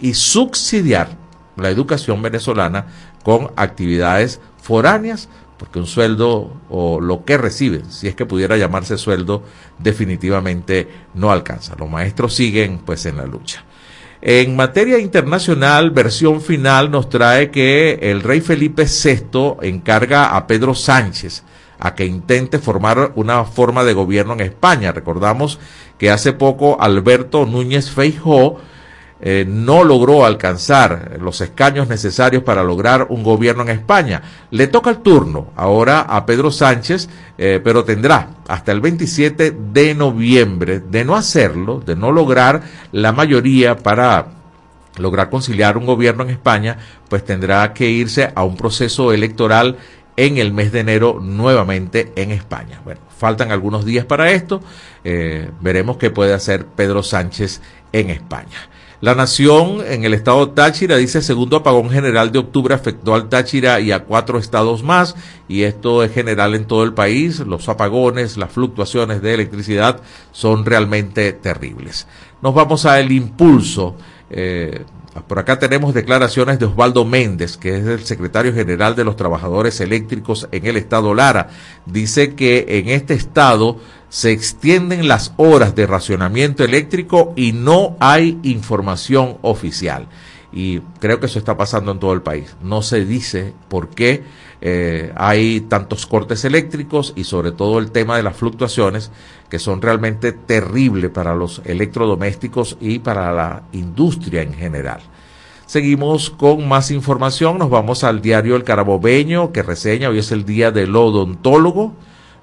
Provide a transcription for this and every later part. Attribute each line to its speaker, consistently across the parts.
Speaker 1: y subsidiar la educación venezolana con actividades foráneas, porque un sueldo o lo que reciben, si es que pudiera llamarse sueldo, definitivamente no alcanza. Los maestros siguen pues en la lucha. En materia internacional, versión final nos trae que el rey Felipe VI encarga a Pedro Sánchez a que intente formar una forma de gobierno en España. Recordamos que hace poco Alberto Núñez Feijó eh, no logró alcanzar los escaños necesarios para lograr un gobierno en España. Le toca el turno ahora a Pedro Sánchez, eh, pero tendrá hasta el 27 de noviembre de no hacerlo, de no lograr la mayoría para lograr conciliar un gobierno en España, pues tendrá que irse a un proceso electoral en el mes de enero nuevamente en España. Bueno, faltan algunos días para esto. Eh, veremos qué puede hacer Pedro Sánchez en España. La Nación en el estado Táchira dice segundo apagón general de octubre afectó al Táchira y a cuatro estados más y esto es general en todo el país. Los apagones, las fluctuaciones de electricidad son realmente terribles. Nos vamos a el impulso. Eh, por acá tenemos declaraciones de Osvaldo Méndez, que es el secretario general de los trabajadores eléctricos en el estado Lara. Dice que en este estado se extienden las horas de racionamiento eléctrico y no hay información oficial. Y creo que eso está pasando en todo el país. No se dice por qué eh, hay tantos cortes eléctricos y sobre todo el tema de las fluctuaciones que son realmente terribles para los electrodomésticos y para la industria en general. Seguimos con más información. Nos vamos al diario El Carabobeño que reseña, hoy es el día del odontólogo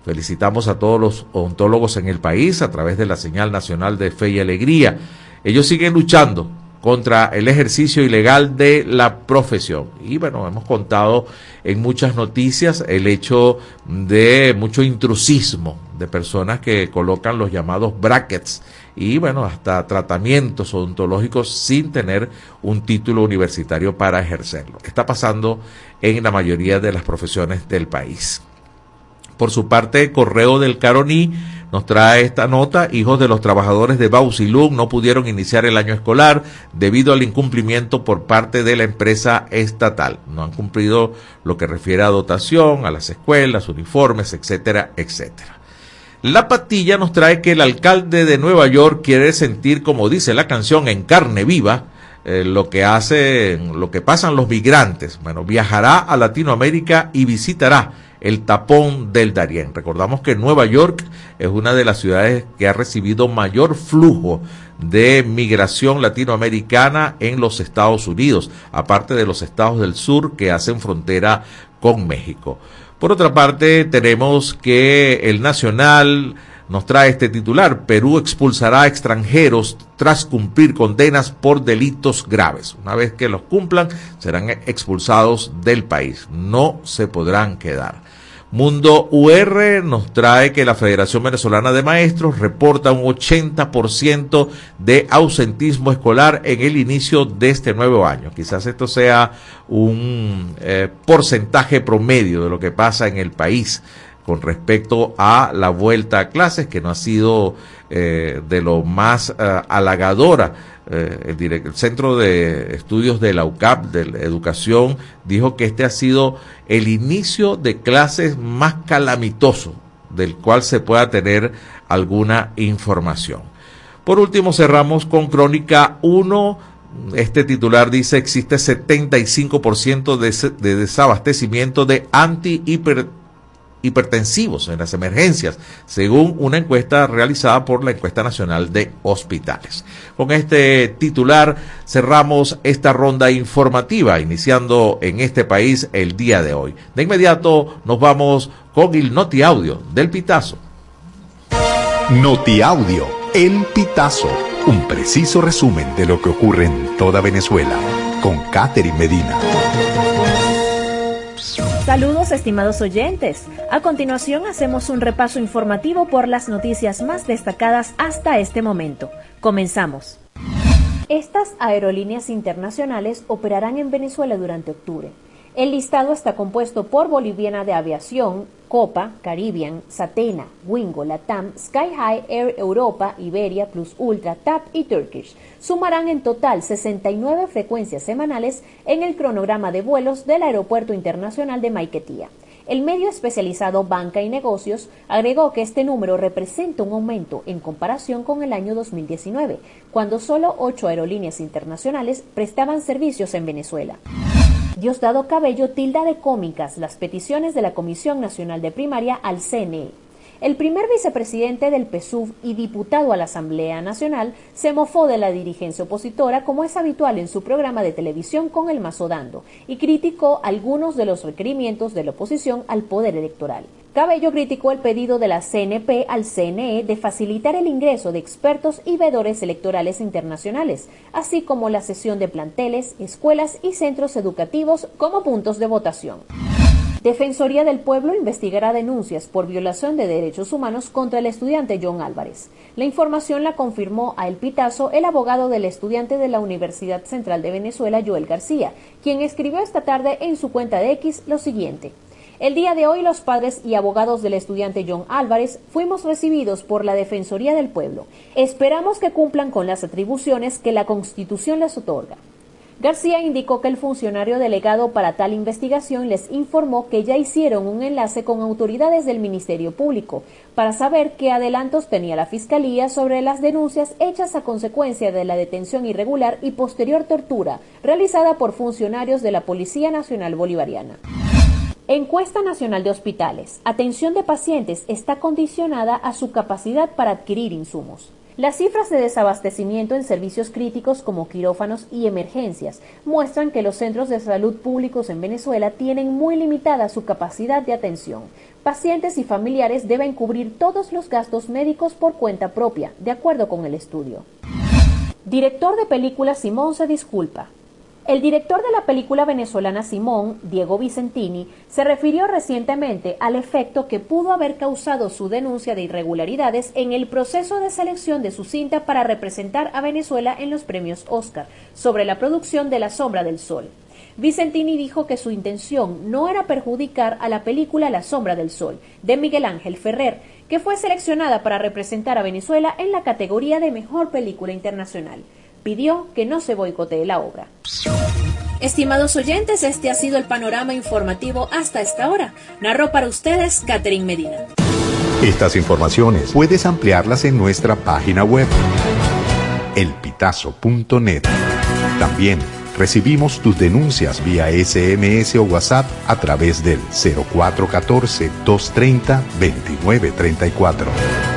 Speaker 1: Felicitamos a todos los odontólogos en el país a través de la señal nacional de fe y alegría. Ellos siguen luchando contra el ejercicio ilegal de la profesión. Y bueno, hemos contado en muchas noticias el hecho de mucho intrusismo de personas que colocan los llamados brackets y bueno, hasta tratamientos odontológicos sin tener un título universitario para ejercerlo. Está pasando en la mayoría de las profesiones del país. Por su parte, Correo del Caroní nos trae esta nota. Hijos de los trabajadores de Bausilum no pudieron iniciar el año escolar debido al incumplimiento por parte de la empresa estatal. No han cumplido lo que refiere a dotación, a las escuelas, uniformes, etcétera, etcétera. La patilla nos trae que el alcalde de Nueva York quiere sentir, como dice la canción, en carne viva, eh, lo que hacen, lo que pasan los migrantes. Bueno, viajará a Latinoamérica y visitará el tapón del Darién. Recordamos que Nueva York es una de las ciudades que ha recibido mayor flujo de migración latinoamericana en los Estados Unidos, aparte de los estados del sur que hacen frontera con México. Por otra parte, tenemos que el Nacional nos trae este titular. Perú expulsará a extranjeros tras cumplir condenas por delitos graves. Una vez que los cumplan, serán expulsados del país. No se podrán quedar. Mundo UR nos trae que la Federación Venezolana de Maestros reporta un 80% de ausentismo escolar en el inicio de este nuevo año. Quizás esto sea un eh, porcentaje promedio de lo que pasa en el país con respecto a la vuelta a clases, que no ha sido eh, de lo más eh, halagadora. Eh, el, Centro de Estudios de la UCAP, de la Educación, dijo que este ha sido el inicio de clases más calamitoso del cual se pueda tener alguna información. Por último, cerramos con Crónica 1. Este titular dice existe 75% de, de desabastecimiento de anti-hiper hipertensivos en las emergencias, según una encuesta realizada por la Encuesta Nacional de Hospitales. Con este titular cerramos esta ronda informativa, iniciando en este país el día de hoy. De inmediato nos vamos con el Noti Audio del Pitazo.
Speaker 2: Noti Audio, el Pitazo, un preciso resumen de lo que ocurre en toda Venezuela, con Catherine Medina.
Speaker 3: Saludos estimados oyentes. A continuación hacemos un repaso informativo por las noticias más destacadas hasta este momento. Comenzamos. Estas aerolíneas internacionales operarán en Venezuela durante octubre. El listado está compuesto por Boliviana de Aviación, Copa, Caribbean, Satena, Wingo, Latam, Sky High, Air Europa, Iberia, Plus Ultra, TAP y Turkish. Sumarán en total 69 frecuencias semanales en el cronograma de vuelos del Aeropuerto Internacional de Maiquetía. El medio especializado Banca y Negocios agregó que este número representa un aumento en comparación con el año 2019, cuando solo ocho aerolíneas internacionales prestaban servicios en Venezuela. Diosdado Cabello tilda de cómicas las peticiones de la Comisión Nacional de Primaria al CNE. El primer vicepresidente del PSUV y diputado a la Asamblea Nacional se mofó de la dirigencia opositora como es habitual en su programa de televisión con el mazo dando y criticó algunos de los requerimientos de la oposición al poder electoral. Cabello criticó el pedido de la CNP al CNE de facilitar el ingreso de expertos y vedores electorales internacionales, así como la cesión de planteles, escuelas y centros educativos como puntos de votación. Defensoría del Pueblo investigará denuncias por violación de derechos humanos contra el estudiante John Álvarez. La información la confirmó a El Pitazo el abogado del estudiante de la Universidad Central de Venezuela, Joel García, quien escribió esta tarde en su cuenta de X lo siguiente. El día de hoy los padres y abogados del estudiante John Álvarez fuimos recibidos por la Defensoría del Pueblo. Esperamos que cumplan con las atribuciones que la Constitución les otorga. García indicó que el funcionario delegado para tal investigación les informó que ya hicieron un enlace con autoridades del Ministerio Público para saber qué adelantos tenía la Fiscalía sobre las denuncias hechas a consecuencia de la detención irregular y posterior tortura realizada por funcionarios de la Policía Nacional Bolivariana. Encuesta Nacional de Hospitales. Atención de pacientes está condicionada a su capacidad para adquirir insumos. Las cifras de desabastecimiento en servicios críticos como quirófanos y emergencias muestran que los centros de salud públicos en Venezuela tienen muy limitada su capacidad de atención. Pacientes y familiares deben cubrir todos los gastos médicos por cuenta propia, de acuerdo con el estudio. Director de película Simón se disculpa. El director de la película venezolana Simón, Diego Vicentini, se refirió recientemente al efecto que pudo haber causado su denuncia de irregularidades en el proceso de selección de su cinta para representar a Venezuela en los premios Oscar sobre la producción de La Sombra del Sol. Vicentini dijo que su intención no era perjudicar a la película La Sombra del Sol, de Miguel Ángel Ferrer, que fue seleccionada para representar a Venezuela en la categoría de Mejor Película Internacional pidió que no se boicotee la obra. Estimados oyentes, este ha sido el panorama informativo hasta esta hora. Narró para ustedes Catherine Medina.
Speaker 2: Estas informaciones puedes ampliarlas en nuestra página web, elpitazo.net. También recibimos tus denuncias vía SMS o WhatsApp a través del 0414-230-2934.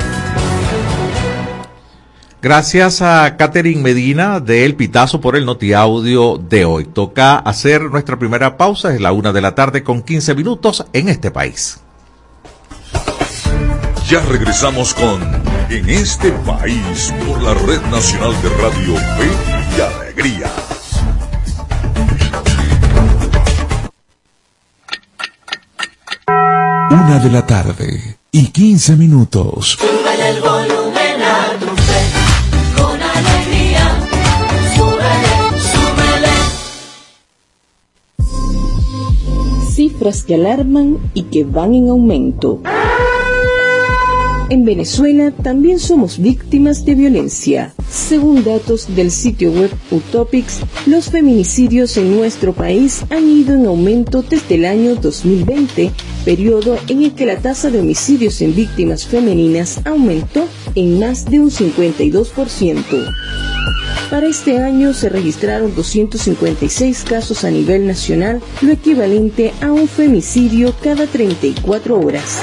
Speaker 1: Gracias a Catherine Medina de El Pitazo por el notiaudio de hoy. Toca hacer nuestra primera pausa, es la una de la tarde con 15 minutos en este país.
Speaker 4: Ya regresamos con En este país por la Red Nacional de Radio Fe y Alegría.
Speaker 5: Una de la tarde y 15 minutos.
Speaker 6: el
Speaker 7: cifras que alarman y que van en aumento. En Venezuela también somos víctimas de violencia. Según datos del sitio web Utopics, los feminicidios en nuestro país han ido en aumento desde el año 2020, periodo en el que la tasa de homicidios en víctimas femeninas aumentó en más de un 52%. Para este año se registraron 256 casos a nivel nacional, lo equivalente a un femicidio cada 34 horas.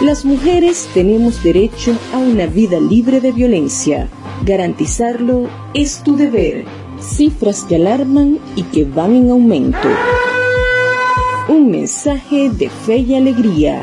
Speaker 7: Las mujeres tenemos derecho a una vida libre de violencia. Garantizarlo es tu deber. Cifras que alarman y que van en aumento. Un mensaje de fe y alegría.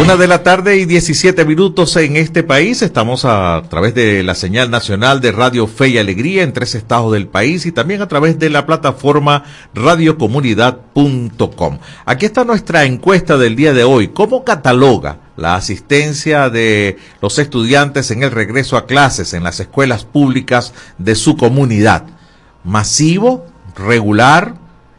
Speaker 1: Una de la tarde y 17 minutos en este país. Estamos a través de la señal nacional de Radio Fe y Alegría en tres estados del país y también a través de la plataforma radiocomunidad.com. Aquí está nuestra encuesta del día de hoy. ¿Cómo cataloga la asistencia de los estudiantes en el regreso a clases en las escuelas públicas de su comunidad? ¿Masivo? ¿Regular?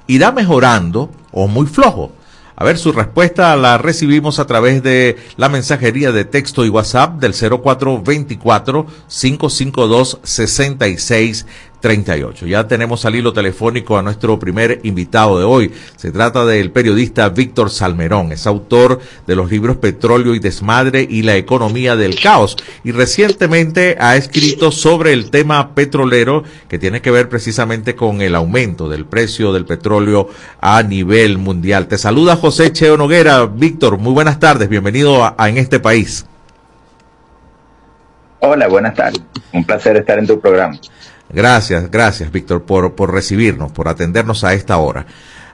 Speaker 1: ¿Irá mejorando o muy flojo? A ver, su respuesta la recibimos a través de la mensajería de texto y WhatsApp del 0424-552-66 38. Ya tenemos al hilo telefónico a nuestro primer invitado de hoy. Se trata del periodista Víctor Salmerón. Es autor de los libros Petróleo y Desmadre y la Economía del Caos. Y recientemente ha escrito sobre el tema petrolero que tiene que ver precisamente con el aumento del precio del petróleo a nivel mundial. Te saluda José Cheo Noguera. Víctor, muy buenas tardes. Bienvenido a, a En este país.
Speaker 8: Hola, buenas tardes. Un placer estar en tu programa.
Speaker 1: Gracias, gracias, Víctor, por, por recibirnos, por atendernos a esta hora.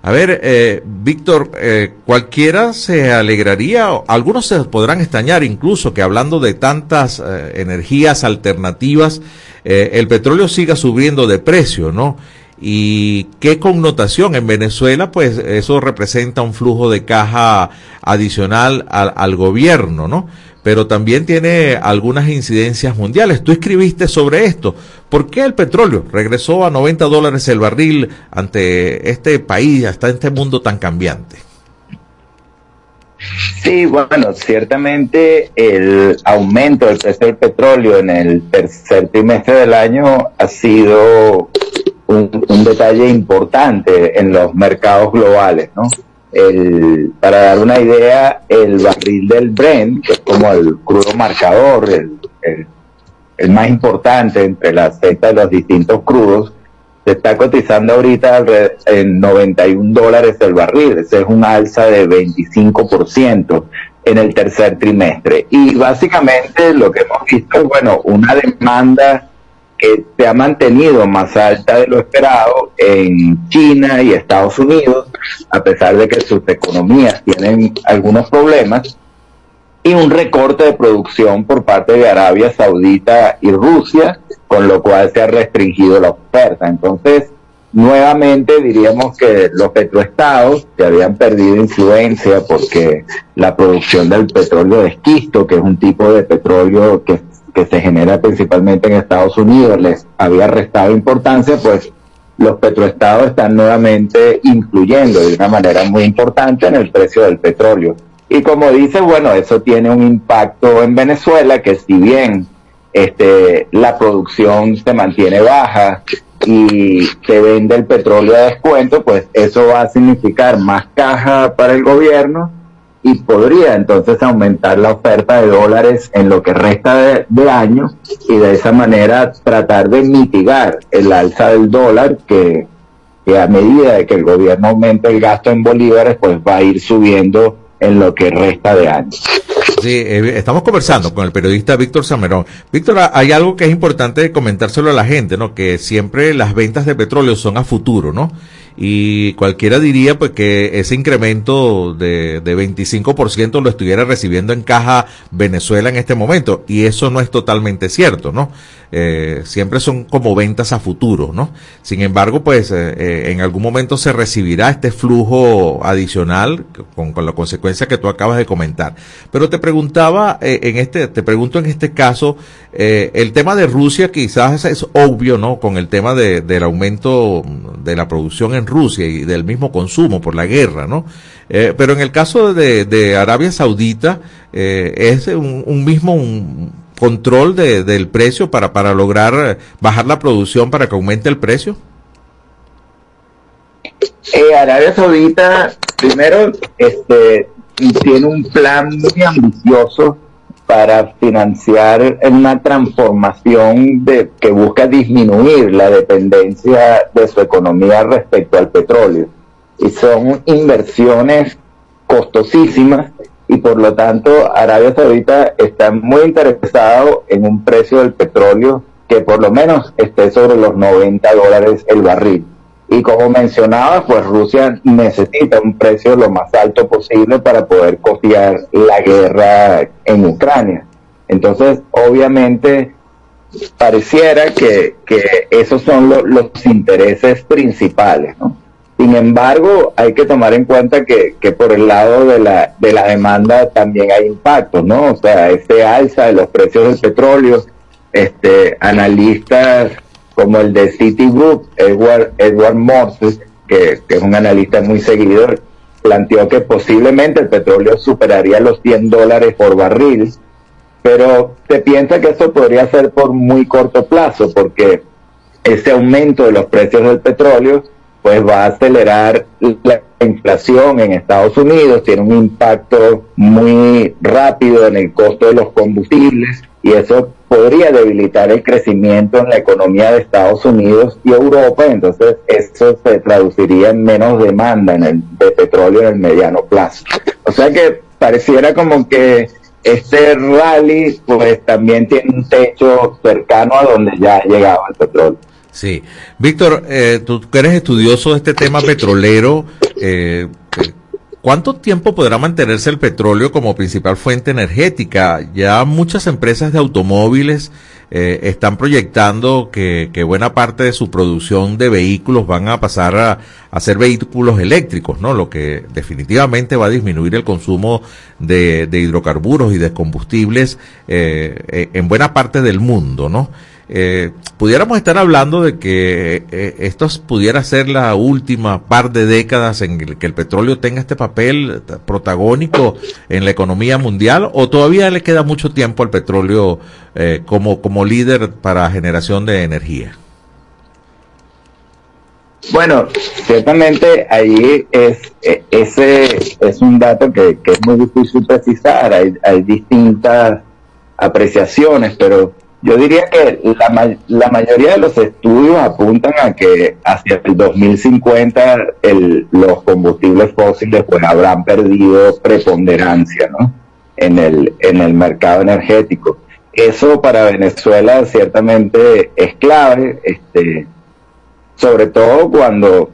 Speaker 1: A ver, eh, Víctor, eh, cualquiera se alegraría, algunos se podrán extrañar incluso que hablando de tantas eh, energías alternativas, eh, el petróleo siga subiendo de precio, ¿no? Y qué connotación en Venezuela, pues eso representa un flujo de caja adicional al, gobierno, ¿no? pero también tiene algunas incidencias mundiales. Tú escribiste sobre esto. ¿Por qué el petróleo regresó a 90 dólares el barril ante este país, hasta este mundo tan cambiante?
Speaker 8: Sí, bueno, ciertamente el aumento del precio del petróleo en el tercer trimestre del año ha sido un, un detalle importante en los mercados globales, ¿no? el, para dar una idea, el barril del Brent, que es como el crudo marcador, el, el, el más importante entre la cesta de los distintos crudos, se está cotizando ahorita en 91 dólares el barril. Ese es un alza de 25% en el tercer trimestre. Y básicamente lo que hemos visto es, bueno, una demanda que se ha mantenido más alta de lo esperado en China y Estados Unidos, a pesar de que sus economías tienen algunos problemas, y un recorte de producción por parte de Arabia Saudita y Rusia, con lo cual se ha restringido la oferta. Entonces, nuevamente diríamos que los petroestados que habían perdido influencia porque la producción del petróleo de esquisto, que es un tipo de petróleo que que se genera principalmente en Estados Unidos les había restado importancia, pues los petroestados están nuevamente influyendo de una manera muy importante en el precio del petróleo. Y como dice, bueno, eso tiene un impacto en Venezuela, que si bien este, la producción se mantiene baja y se vende el petróleo a descuento, pues eso va a significar más caja para el gobierno y podría entonces aumentar la oferta de dólares en lo que resta de, de, año y de esa manera tratar de mitigar el alza del dólar que, que a medida de que el gobierno aumente el gasto en bolívares pues va a ir subiendo en lo que resta de año.
Speaker 1: Sí, eh, estamos conversando con el periodista Víctor Samerón. Víctor, hay algo que es importante comentárselo a la gente, ¿no? Que siempre las ventas de petróleo son a futuro, ¿no? Y cualquiera diría pues que ese incremento de, de 25% lo estuviera recibiendo en caja Venezuela en este momento y eso no es totalmente cierto, ¿no? Eh, siempre son como ventas a futuro, ¿no? Sin embargo, pues eh, eh, en algún momento se recibirá este flujo adicional con, con, la consecuencia que tú acabas de comentar. Pero te preguntaba en este, te pregunto en este caso, el tema de Rusia quizás es obvio, ¿no? Con el tema de, del aumento de la producción en Rusia y del mismo consumo por la guerra, ¿no? pero en el caso de, de Arabia Saudita es un, un mismo un, control de, del precio para, para lograr eh, bajar la producción para que aumente el precio?
Speaker 8: Eh, Arabia Saudita, primero, este, tiene un plan muy ambicioso para financiar una transformación de, que busca disminuir la dependencia de su economía respecto al petróleo. Y son inversiones costosísimas y por lo tanto Arabia Saudita está muy interesado en un precio del petróleo que por lo menos esté sobre los 90 dólares el barril. Y como mencionaba, pues Rusia necesita un precio lo más alto posible para poder costear la guerra en Ucrania. Entonces, obviamente, pareciera que, que esos son los intereses principales, ¿no? Sin embargo, hay que tomar en cuenta que, que por el lado de la, de la demanda también hay impactos, ¿no? O sea, este alza de los precios del petróleo, este, analistas como el de Citigroup, Edward, Edward Morse, que, que es un analista muy seguidor, planteó que posiblemente el petróleo superaría los 100 dólares por barril, pero se piensa que eso podría ser por muy corto plazo, porque ese aumento de los precios del petróleo pues va a acelerar la inflación en Estados Unidos, tiene un impacto muy rápido en el costo de los combustibles y eso podría debilitar el crecimiento en la economía de Estados Unidos y Europa, entonces eso se traduciría en menos demanda en el, de petróleo en el mediano plazo. O sea que pareciera como que este rally pues también tiene un techo cercano a donde ya llegaba el petróleo.
Speaker 1: Sí. Víctor, eh, tú que eres estudioso de este tema petrolero, eh, eh, ¿cuánto tiempo podrá mantenerse el petróleo como principal fuente energética? Ya muchas empresas de automóviles eh, están proyectando que, buena parte de su producción de vehículos van a pasar a, ser vehículos eléctricos, ¿no? Lo que definitivamente va a disminuir el consumo de, de hidrocarburos y de combustibles eh, en buena parte del mundo, ¿no? Eh, pudiéramos estar hablando de que eh, esto pudiera ser la última par de décadas en el que el petróleo tenga este papel protagónico en la economía mundial o todavía le queda mucho tiempo al petróleo eh, como, como líder para generación de energía.
Speaker 8: Bueno, ciertamente ahí es e, ese es un dato que, que es muy difícil precisar, hay, hay distintas apreciaciones, pero yo diría que la, la mayoría de los estudios apuntan a que hacia el 2050 el, los combustibles fósiles pues habrán perdido preponderancia ¿no? en, el, en el mercado energético. Eso para Venezuela ciertamente es clave, este, sobre todo cuando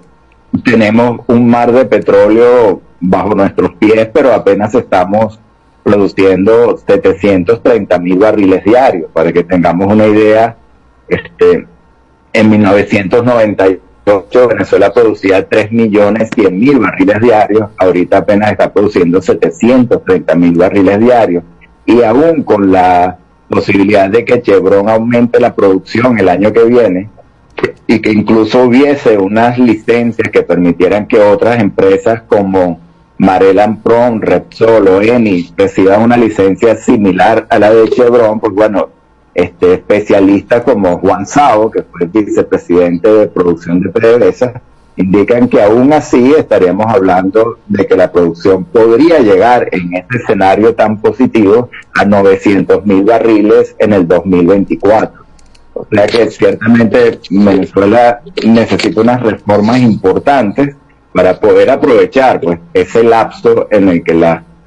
Speaker 8: tenemos un mar de petróleo bajo nuestros pies, pero apenas estamos produciendo 730 mil barriles diarios. Para que tengamos una idea, este, en 1998 Venezuela producía 3 millones 100 mil barriles diarios, ahorita apenas está produciendo 730 mil barriles diarios. Y aún con la posibilidad de que Chevron aumente la producción el año que viene y que incluso hubiese unas licencias que permitieran que otras empresas como Marelan Prom, Repsol o Eni reciban una licencia similar a la de Chevron, pues bueno, este especialistas como Juan Sao, que fue el vicepresidente de producción de PDVSA, indican que aún así estaríamos hablando de que la producción podría llegar en este escenario tan positivo a 900 mil barriles en el 2024. O sea que ciertamente Venezuela necesita unas reformas importantes para poder aprovechar pues ese lapso en el que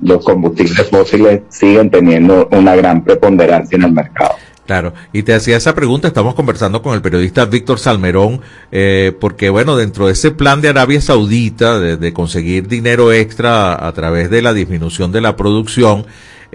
Speaker 8: los combustibles fósiles siguen teniendo una gran preponderancia en el mercado.
Speaker 1: Claro, y te hacía esa pregunta, estamos conversando con el periodista Víctor Salmerón, eh, porque bueno, dentro de ese plan de Arabia Saudita de, conseguir dinero extra a, través de la disminución de la producción,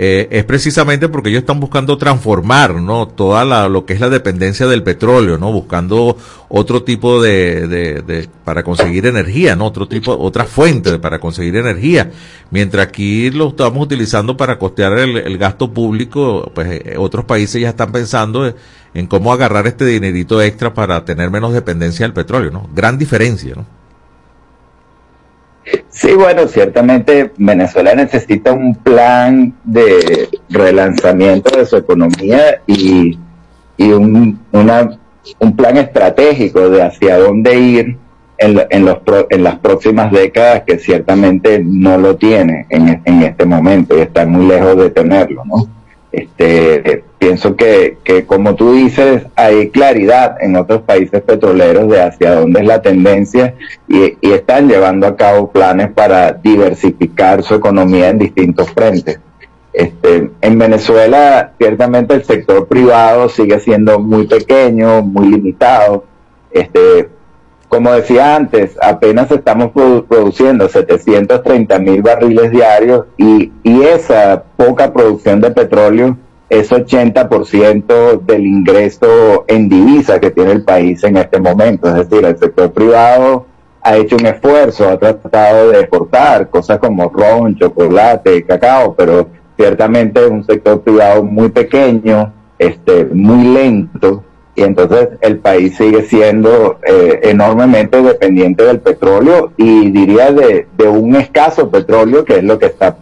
Speaker 1: eh, es precisamente porque ellos están buscando transformar, ¿no? Toda la, lo que es la dependencia del petróleo, ¿no? Buscando otro tipo de, de, para conseguir energía, ¿no? Otro tipo, otra fuente para conseguir energía. Mientras aquí lo estamos utilizando para costear el, el gasto público, pues eh, otros países ya están pensando en cómo agarrar este dinerito extra para tener menos dependencia del petróleo, ¿no? Gran diferencia, ¿no?
Speaker 8: Sí, bueno, ciertamente Venezuela necesita un plan de relanzamiento de su economía y, y un, una, un plan estratégico de hacia dónde ir en, en, los, en las próximas décadas que ciertamente no lo tiene en, en este momento y está muy lejos de tenerlo, ¿no? Este, pienso que, que, como tú dices, hay claridad en otros países petroleros de hacia dónde es la tendencia y, y, están llevando a cabo planes para diversificar su economía en distintos frentes. Este, en Venezuela, ciertamente el sector privado sigue siendo muy pequeño, muy limitado. Este, como decía antes, apenas estamos produ produciendo 730 mil barriles diarios y, y, esa poca producción de petróleo es 80% del ingreso en divisa que tiene el país en este momento. Es decir, el sector privado ha hecho un esfuerzo, ha tratado de exportar cosas como ron, chocolate, cacao, pero ciertamente es un sector privado muy pequeño, este, muy lento y entonces el país sigue siendo eh, enormemente dependiente del petróleo y diría de, de, un escaso petróleo que es lo que está,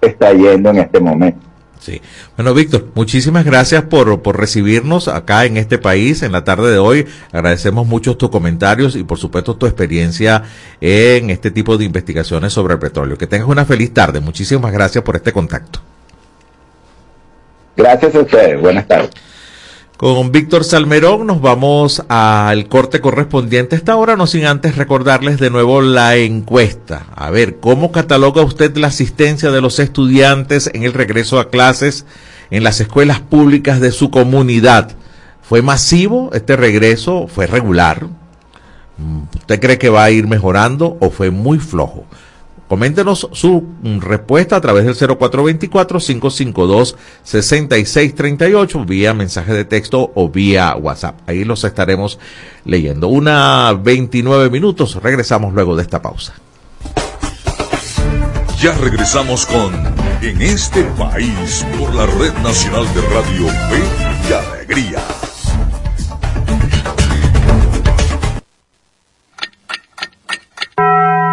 Speaker 8: está yendo en este momento.
Speaker 1: Sí. Bueno, Víctor, muchísimas gracias por, por recibirnos acá en este país en la tarde de hoy. Agradecemos mucho tus comentarios y por supuesto tu experiencia en este tipo de investigaciones sobre el petróleo. Que tengas una feliz tarde. Muchísimas gracias por este contacto.
Speaker 8: Gracias a ustedes. Buenas tardes.
Speaker 1: Con Víctor Salmerón nos vamos al corte correspondiente a esta hora, no sin antes recordarles de nuevo la encuesta. A ver, ¿cómo cataloga usted la asistencia de los estudiantes en el regreso a clases en las escuelas públicas de su comunidad? ¿Fue masivo este regreso? ¿Fue regular? ¿Usted cree que va a ir mejorando o fue muy flojo? Coméntenos su respuesta a través del 0424-552-6638 vía mensaje de texto o vía WhatsApp. Ahí los estaremos leyendo. Una 29 minutos. Regresamos luego de esta pausa.
Speaker 4: Ya regresamos con En este país por la Red Nacional de Radio Fe y Alegría.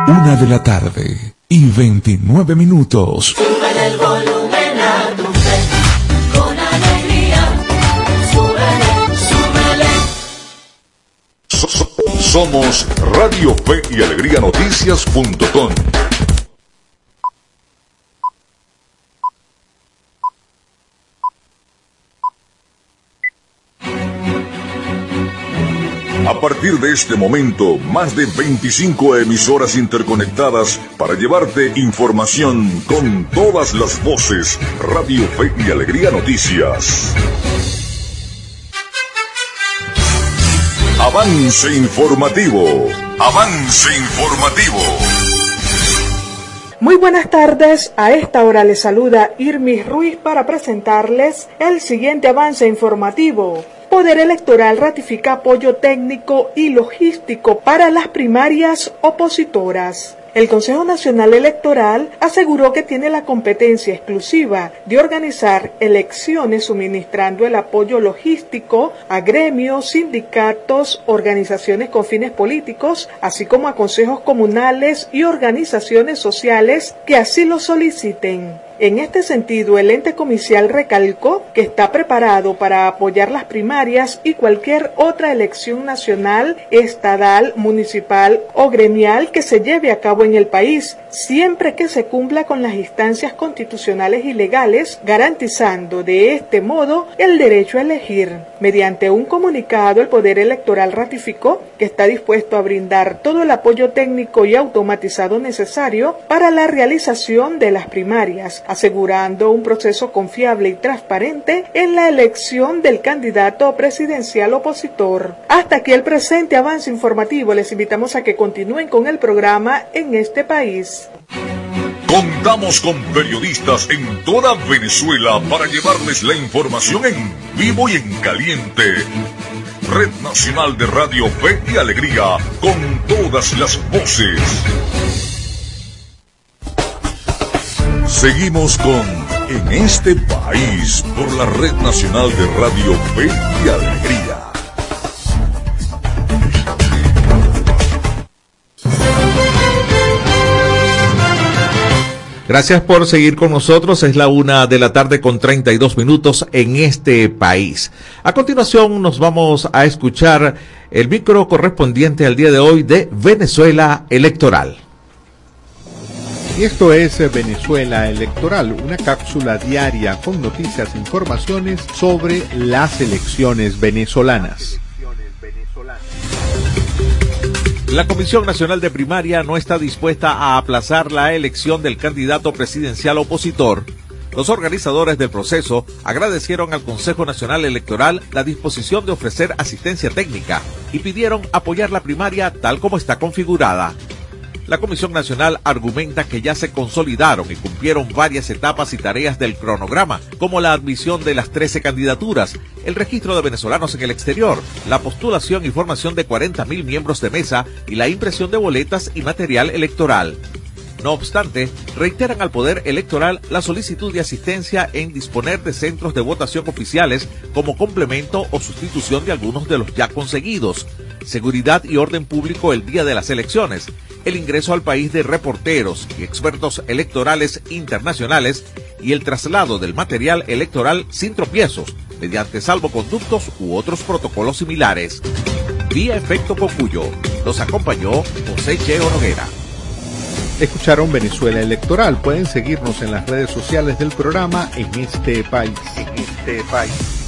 Speaker 5: Una de la tarde y 29 minutos.
Speaker 6: Sube el volumen a tu fe, con alegría. Súbele, súbele.
Speaker 4: Somos Radio Fe y Alegría Noticias.com. partir de este momento, más de 25 emisoras interconectadas para llevarte información con todas las voces. Radio Fe y Alegría Noticias. Avance informativo. Avance informativo.
Speaker 9: Muy buenas tardes, a esta hora les saluda Irmis Ruiz para presentarles el siguiente avance informativo. Poder Electoral ratifica apoyo técnico y logístico para las primarias opositoras. El Consejo Nacional Electoral aseguró que tiene la competencia exclusiva de organizar elecciones suministrando el apoyo logístico a gremios, sindicatos, organizaciones con fines políticos, así como a consejos comunales y organizaciones sociales que así lo soliciten. En este sentido, el ente comicial recalcó que está preparado para apoyar las primarias y cualquier otra elección nacional, estadal, municipal o gremial que se lleve a cabo en el país, siempre que se cumpla con las instancias constitucionales y legales, garantizando de este modo el derecho a elegir. Mediante un comunicado, el Poder Electoral ratificó que está dispuesto a brindar todo el apoyo técnico y automatizado necesario para la realización de las primarias asegurando un proceso confiable y transparente en la elección del candidato presidencial opositor. Hasta aquí el presente avance informativo. Les invitamos a que continúen con el programa en este país.
Speaker 4: Contamos con periodistas en toda Venezuela para llevarles la información en vivo y en caliente. Red Nacional de Radio Fe y Alegría, con todas las voces. Seguimos con En este país por la Red Nacional de Radio Fe y Alegría.
Speaker 1: Gracias por seguir con nosotros. Es la una de la tarde con 32 minutos en este país. A continuación nos vamos a escuchar el micro correspondiente al día de hoy de Venezuela Electoral.
Speaker 10: Y esto es Venezuela Electoral, una cápsula diaria con noticias e informaciones sobre las elecciones venezolanas.
Speaker 1: La Comisión Nacional de Primaria no está dispuesta a aplazar la elección del candidato presidencial opositor. Los organizadores del proceso agradecieron al Consejo Nacional Electoral la disposición de ofrecer asistencia técnica y pidieron apoyar la primaria tal como está configurada. La Comisión Nacional argumenta que ya se consolidaron y cumplieron varias etapas y tareas del cronograma, como la admisión de las 13 candidaturas, el registro de venezolanos en el exterior, la postulación y formación de 40.000 miembros de mesa y la impresión de boletas y material electoral. No obstante, reiteran al Poder Electoral la solicitud de asistencia en disponer de centros de votación oficiales como complemento o sustitución de algunos de los ya conseguidos, seguridad y orden público el día de las elecciones, el ingreso al país de reporteros y expertos electorales internacionales y el traslado del material electoral sin tropiezos, mediante salvoconductos u otros protocolos similares. Vía Efecto Cocuyo, los acompañó José Cheo Noguera.
Speaker 10: Escucharon Venezuela Electoral. Pueden seguirnos en las redes sociales del programa en este país. En este país.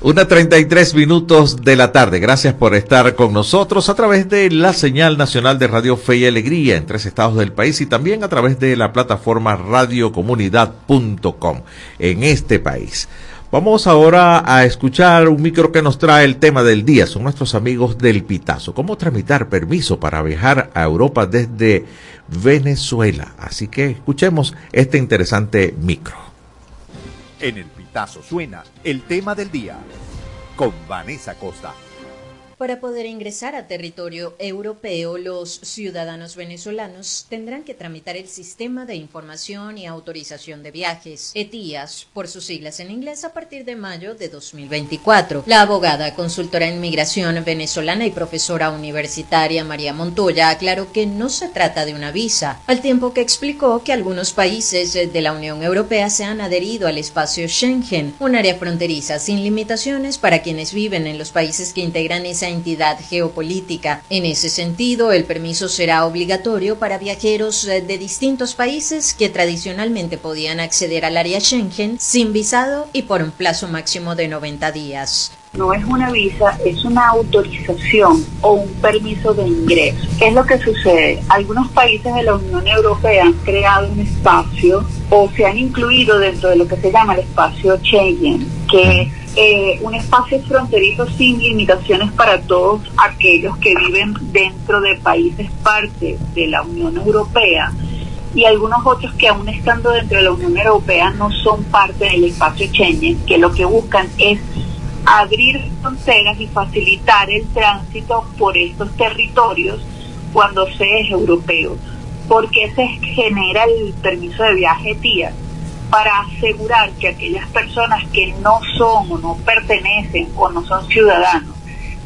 Speaker 1: Una 33 minutos de la tarde. Gracias por estar con nosotros a través de la señal nacional de Radio Fe y Alegría en tres estados del país y también a través de la plataforma radiocomunidad.com en este país. Vamos ahora a escuchar un micro que nos trae el tema del día. Son nuestros amigos del Pitazo. ¿Cómo tramitar permiso para viajar a Europa desde Venezuela? Así que escuchemos este interesante micro.
Speaker 2: En el Pitazo suena el tema del día con Vanessa Costa.
Speaker 11: Para poder ingresar a territorio europeo, los ciudadanos venezolanos tendrán que tramitar el Sistema de Información y Autorización de Viajes, ETIAS, por sus siglas en inglés, a partir de mayo de 2024. La abogada, consultora en migración venezolana y profesora universitaria María Montoya aclaró que no se trata de una visa, al tiempo que explicó que algunos países de la Unión Europea se han adherido al espacio Schengen, un área fronteriza sin limitaciones para quienes viven en los países que integran esa entidad geopolítica. En ese sentido, el permiso será obligatorio para viajeros eh, de distintos países que tradicionalmente podían acceder al área Schengen sin visado y por un plazo máximo de 90 días.
Speaker 12: No es una visa, es una autorización o un permiso de ingreso. ¿Qué es lo que sucede? Algunos países de la Unión Europea han creado un espacio o se han incluido dentro de lo que se llama el espacio Schengen, que es eh, un espacio fronterizo sin limitaciones para todos aquellos que viven dentro de países parte de la Unión Europea y algunos otros que aún estando dentro de la Unión Europea no son parte del espacio Schengen, que lo que buscan es abrir fronteras y facilitar el tránsito por estos territorios cuando se es europeo. porque se genera el permiso de viaje TIA? Para asegurar que aquellas personas que no son o no pertenecen o no son ciudadanos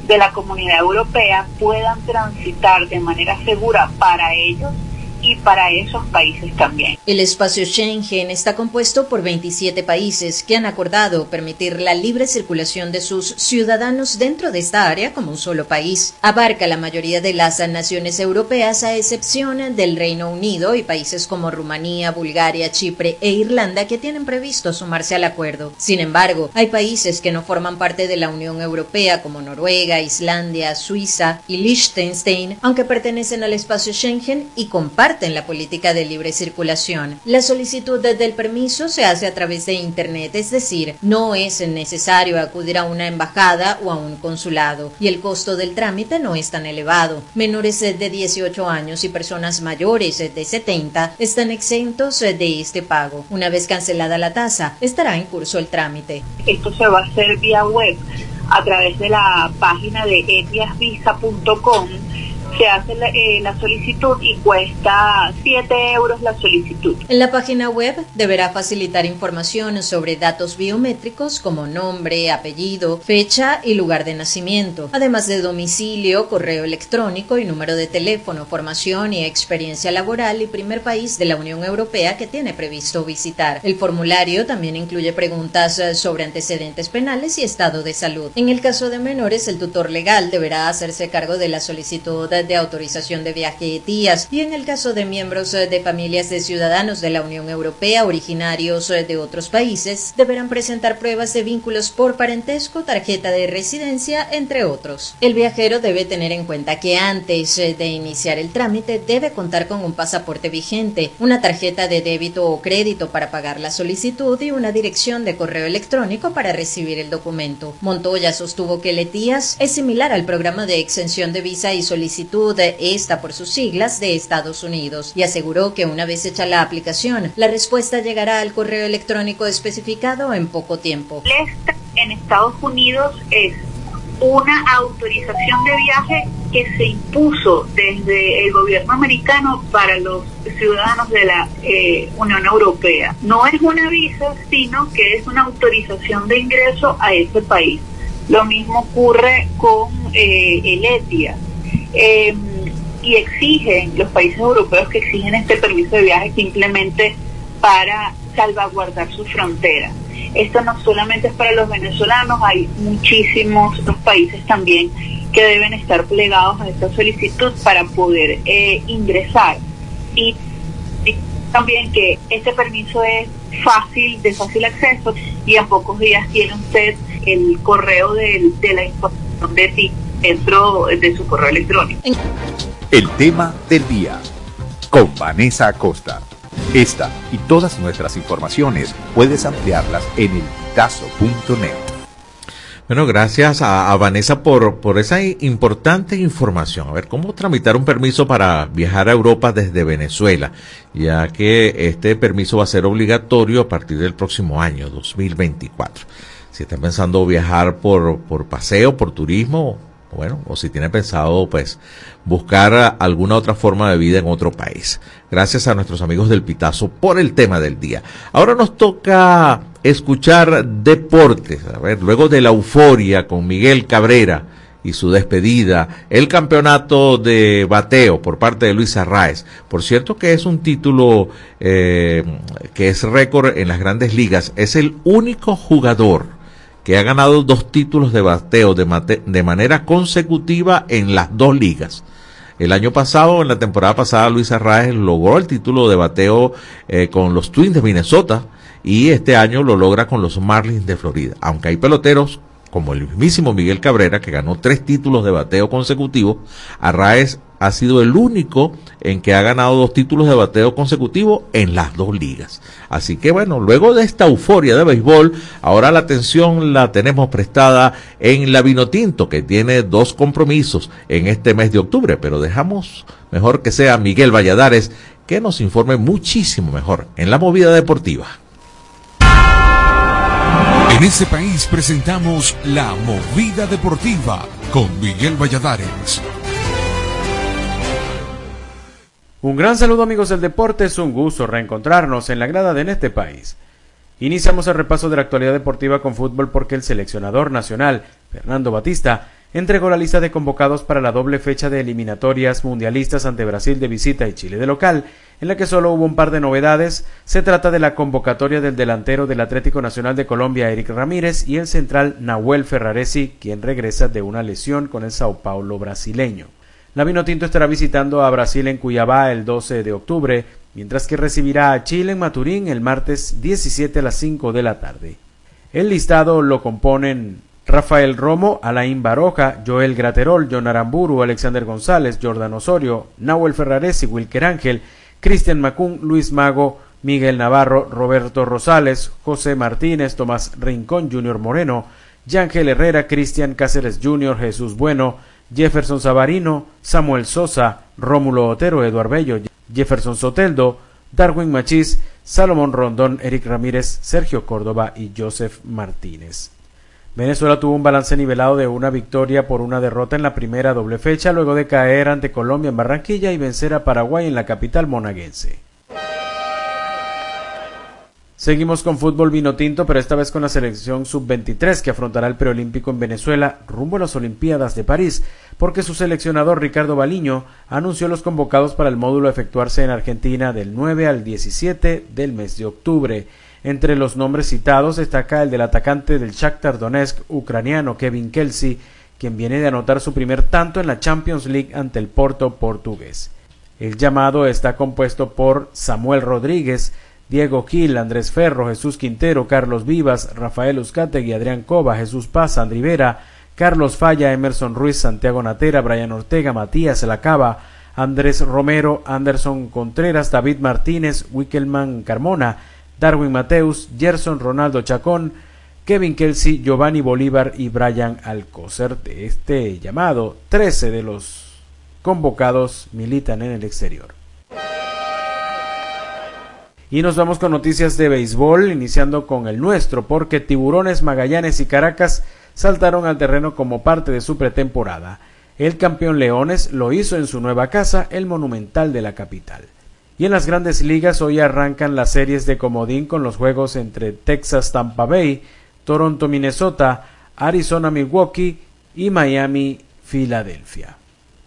Speaker 12: de la comunidad europea puedan transitar de manera segura para ellos y para esos países también.
Speaker 11: El espacio Schengen está compuesto por 27 países que han acordado permitir la libre circulación de sus ciudadanos dentro de esta área como un solo país. Abarca la mayoría de las naciones europeas a excepción del Reino Unido y países como Rumanía, Bulgaria, Chipre e Irlanda que tienen previsto sumarse al acuerdo. Sin embargo, hay países que no forman parte de la Unión Europea como Noruega, Islandia, Suiza y Liechtenstein, aunque pertenecen al espacio Schengen y comparten parte en la política de libre circulación. La solicitud del permiso se hace a través de Internet, es decir, no es necesario acudir a una embajada o a un consulado, y el costo del trámite no es tan elevado. Menores de 18 años y personas mayores de 70 están exentos de este pago. Una vez cancelada la tasa, estará en curso el trámite.
Speaker 12: Esto se va a hacer vía web a través de la página de etiasvisa.com se hace la, eh, la, solicitud y cuesta 7 euros la solicitud.
Speaker 11: En la página web deberá facilitar información sobre datos biométricos como nombre, apellido, fecha y lugar de nacimiento, además de domicilio, correo electrónico y número de teléfono, formación y experiencia laboral y primer país de la Unión Europea que tiene previsto visitar. El formulario también incluye preguntas eh, sobre antecedentes penales y estado de salud. En el caso de menores, el tutor legal deberá hacerse cargo de la solicitud de autorización de viaje de tías y en el caso de miembros eh, de familias de ciudadanos de la Unión Europea originarios eh, de otros países deberán presentar pruebas de vínculos por parentesco, tarjeta de residencia, entre otros. El viajero debe tener en cuenta que antes eh, de iniciar el trámite debe contar con un pasaporte vigente, una tarjeta de débito o crédito para pagar la solicitud y una dirección de correo electrónico para recibir el documento. Montoya sostuvo que Letías es similar al programa de exención de visa y solicitud esta por sus siglas de Estados Unidos y aseguró que una vez hecha la aplicación, la respuesta llegará al correo electrónico especificado en poco tiempo.
Speaker 12: En Estados Unidos es una autorización de viaje que se impuso desde el gobierno americano para los ciudadanos de la eh, Unión Europea. No es una visa, sino que es una autorización de ingreso a ese país. Lo mismo ocurre con eh, el ETIA. Eh, y exigen, los países europeos que exigen este permiso de viaje simplemente para salvaguardar su frontera. Esto no solamente es para los venezolanos, hay muchísimos otros países también que deben estar plegados a esta solicitud para poder eh, ingresar. Y, también que este permiso es fácil, de fácil acceso y en pocos días tiene usted el correo de, de la información de ti dentro de su correo electrónico.
Speaker 2: El tema del día con Vanessa Acosta. Esta y todas nuestras informaciones puedes ampliarlas en el elpitazo.net.
Speaker 1: Bueno, gracias a, a, Vanessa por, por esa importante información. A ver, ¿cómo tramitar un permiso para viajar a Europa desde Venezuela? Ya que este permiso va a ser obligatorio a partir del próximo año, 2024. Si están pensando viajar por, por paseo, por turismo, bueno, o si tiene pensado, pues, buscar alguna otra forma de vida en otro país. Gracias a nuestros amigos del Pitazo por el tema del día. Ahora nos toca escuchar deportes. A ver, luego de la euforia con Miguel Cabrera y su despedida, el campeonato de bateo por parte de Luis Arraez. Por cierto que es un título eh, que es récord en las grandes ligas. Es el único jugador que ha ganado dos títulos de bateo de, de, manera consecutiva en las dos ligas. El año pasado, en la temporada pasada, Luis Arraez logró el título de bateo eh, con los Twins de Minnesota y este año lo logra con los Marlins de Florida. Aunque hay peloteros como el mismísimo Miguel Cabrera, que ganó tres títulos de bateo consecutivos, Arraez ha sido el único en que ha ganado dos títulos de bateo consecutivo en las dos ligas. Así que bueno, luego de esta euforia de béisbol, ahora la atención la tenemos prestada en la Vinotinto, que tiene dos compromisos en este mes de octubre, pero dejamos mejor que sea Miguel Valladares que nos informe muchísimo mejor en la movida deportiva.
Speaker 5: En este país presentamos la movida deportiva con Miguel Valladares.
Speaker 13: Un gran saludo amigos del deporte, es un gusto reencontrarnos en la grada de este país. Iniciamos el repaso de la actualidad deportiva con fútbol porque el seleccionador nacional, Fernando Batista, entregó la lista de convocados para la doble fecha de eliminatorias mundialistas ante Brasil de visita y Chile de local, en la que solo hubo un par de novedades. Se trata de la convocatoria del delantero del Atlético Nacional de Colombia, Eric Ramírez, y el central Nahuel Ferraresi, quien regresa de una lesión con el Sao Paulo brasileño. La Vinotinto estará visitando a Brasil en Cuyabá el 12 de octubre, mientras que recibirá a Chile en Maturín el martes 17 a las 5 de la tarde. El listado lo componen Rafael Romo, Alain Baroja, Joel Graterol, John Aramburu, Alexander González, Jordan Osorio, Nahuel Ferrares y Wilker Ángel, Cristian Macún, Luis Mago, Miguel Navarro, Roberto Rosales, José Martínez, Tomás Rincón, Junior Moreno, Yángel Herrera, Cristian Cáceres Jr., Jesús Bueno, Jefferson Sabarino, Samuel Sosa, Rómulo Otero, Eduard Bello, Jefferson Soteldo, Darwin Machís, Salomón Rondón, Eric Ramírez, Sergio Córdoba y Joseph Martínez. Venezuela tuvo un balance nivelado de una victoria por una derrota en la primera doble fecha luego de caer ante Colombia en Barranquilla y vencer a Paraguay en la capital monaguense. Seguimos con fútbol vino tinto, pero esta vez con la selección sub-23 que afrontará el preolímpico en Venezuela rumbo a las Olimpiadas de París, porque su seleccionador Ricardo Baliño anunció los convocados para el módulo a efectuarse en Argentina del 9 al 17 del mes de octubre. Entre los nombres citados destaca el del atacante del Shakhtar Donetsk ucraniano Kevin Kelsey, quien viene de anotar su primer tanto en la Champions League ante el Porto portugués. El llamado está compuesto por Samuel Rodríguez, Diego Gil, Andrés Ferro, Jesús Quintero, Carlos Vivas, Rafael Uzcategui, Adrián Cova, Jesús Paz, Andrivera, Carlos Falla, Emerson Ruiz, Santiago Natera, Brian Ortega, Matías Lacaba, Andrés Romero, Anderson Contreras, David Martínez, Wickelman Carmona, Darwin Mateus, Gerson Ronaldo Chacón, Kevin Kelsey, Giovanni Bolívar y Brian Alcocer. De este llamado, 13 de los convocados militan en el exterior. Y nos vamos con noticias de béisbol, iniciando con el nuestro, porque Tiburones, Magallanes y Caracas saltaron al terreno como parte de su pretemporada. El campeón Leones lo hizo en su nueva casa, el Monumental de la capital. Y en las grandes ligas hoy arrancan las series de comodín con los juegos entre Texas Tampa Bay, Toronto Minnesota, Arizona Milwaukee y Miami Filadelfia.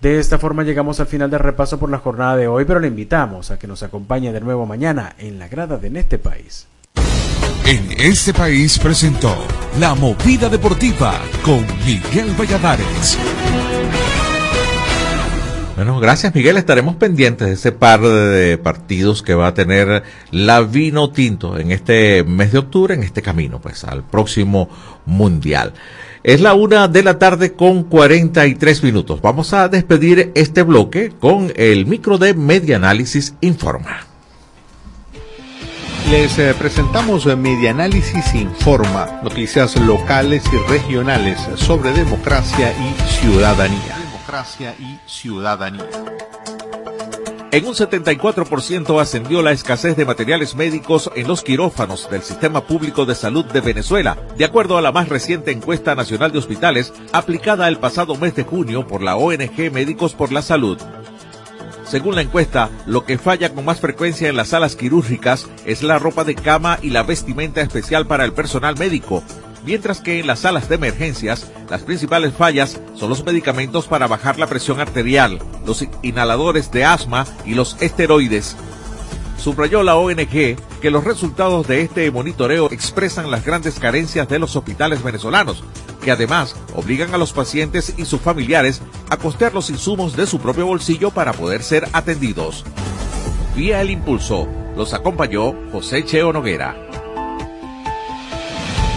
Speaker 13: De esta forma llegamos al final del repaso por la jornada de hoy, pero le invitamos a que nos acompañe de nuevo mañana en la grada de En este país.
Speaker 5: En este país presentó La Movida Deportiva con Miguel Valladares.
Speaker 1: Bueno, gracias Miguel. Estaremos pendientes de ese par de partidos que va a tener la Vino Tinto en este mes de octubre, en este camino, pues, al próximo Mundial. Es la una de la tarde con 43 minutos. Vamos a despedir este bloque con el micro de Media Análisis Informa.
Speaker 10: Les eh, presentamos Media Análisis Informa, noticias locales y regionales sobre democracia y ciudadanía. Democracia y ciudadanía.
Speaker 1: En un 74% ascendió la escasez de materiales médicos en los quirófanos del Sistema Público de Salud de Venezuela, de acuerdo a la más reciente encuesta nacional de hospitales aplicada el pasado mes de junio por la ONG Médicos por la Salud. Según la encuesta, lo que falla con más frecuencia en las salas quirúrgicas es la ropa de cama y la vestimenta especial para el personal médico, mientras que en las salas de emergencias las principales fallas son los medicamentos para bajar la presión arterial, los inhaladores de asma y los esteroides. Subrayó la ONG que los resultados de este monitoreo expresan las grandes carencias de los hospitales venezolanos, que además obligan a los pacientes y sus familiares a costear los insumos de su propio bolsillo para poder ser atendidos. Vía el impulso, los acompañó José Cheo Noguera.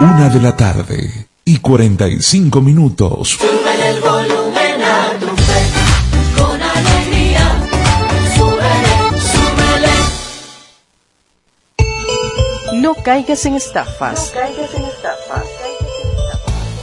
Speaker 5: Una de la tarde y 45 minutos.
Speaker 6: Sube el volumen a tu fe, con alegría. Súbele, súbele.
Speaker 7: No caigas en estafas.